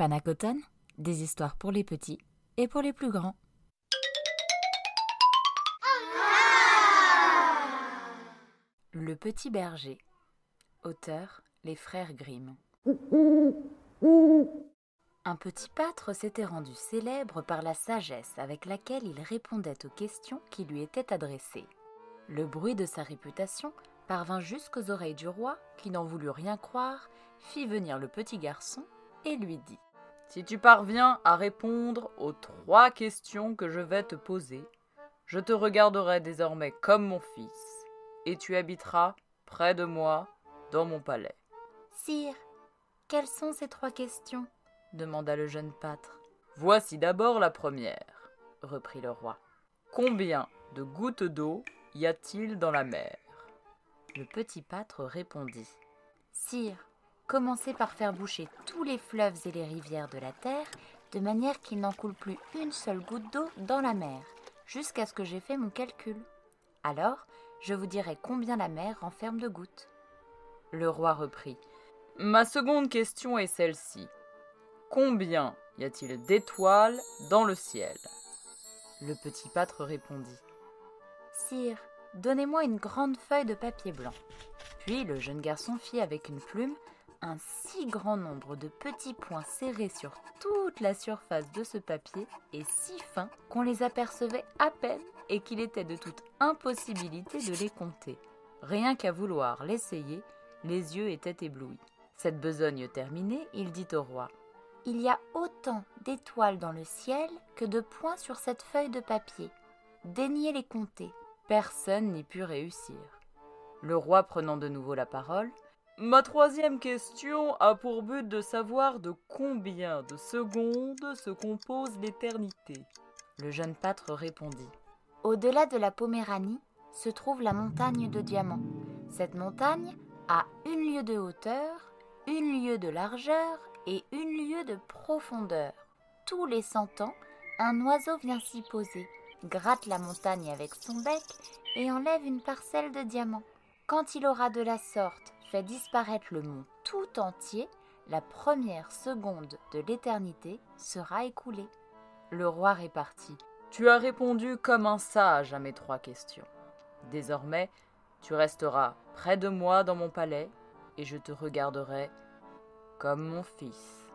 Panacoton, des histoires pour les petits et pour les plus grands. Le petit berger. Auteur Les frères Grimm. Un petit pâtre s'était rendu célèbre par la sagesse avec laquelle il répondait aux questions qui lui étaient adressées. Le bruit de sa réputation parvint jusqu'aux oreilles du roi, qui n'en voulut rien croire, fit venir le petit garçon et lui dit Si tu parviens à répondre aux trois questions que je vais te poser, je te regarderai désormais comme mon fils, et tu habiteras près de moi dans mon palais. Sire, quelles sont ces trois questions? demanda le jeune pâtre. Voici d'abord la première, reprit le roi. Combien de gouttes d'eau y a-t-il dans la mer? Le petit pâtre répondit. Sire, commencez par faire boucher tous les fleuves et les rivières de la terre, de manière qu'il n'en coule plus une seule goutte d'eau dans la mer, jusqu'à ce que j'ai fait mon calcul. Alors, je vous dirai combien la mer renferme de gouttes. Le roi reprit. Ma seconde question est celle-ci. Combien y a-t-il d'étoiles dans le ciel? Le petit pâtre répondit. Sire, donnez-moi une grande feuille de papier blanc. Puis le jeune garçon fit avec une plume un si grand nombre de petits points serrés sur toute la surface de ce papier et si fins qu'on les apercevait à peine et qu'il était de toute impossibilité de les compter. Rien qu'à vouloir l'essayer, les yeux étaient éblouis. Cette besogne terminée, il dit au roi Il y a autant d'étoiles dans le ciel que de points sur cette feuille de papier. Daignez les compter. Personne n'y put réussir. Le roi prenant de nouveau la parole, Ma troisième question a pour but de savoir de combien de secondes se compose l'éternité. Le jeune pâtre répondit. Au-delà de la Poméranie se trouve la montagne de diamants. Cette montagne a une lieue de hauteur, une lieue de largeur et une lieue de profondeur. Tous les cent ans, un oiseau vient s'y poser, gratte la montagne avec son bec et enlève une parcelle de diamants. Quand il aura de la sorte fait disparaître le monde tout entier, la première seconde de l'éternité sera écoulée. Le roi répartit. Tu as répondu comme un sage à mes trois questions. Désormais, tu resteras près de moi dans mon palais et je te regarderai comme mon fils.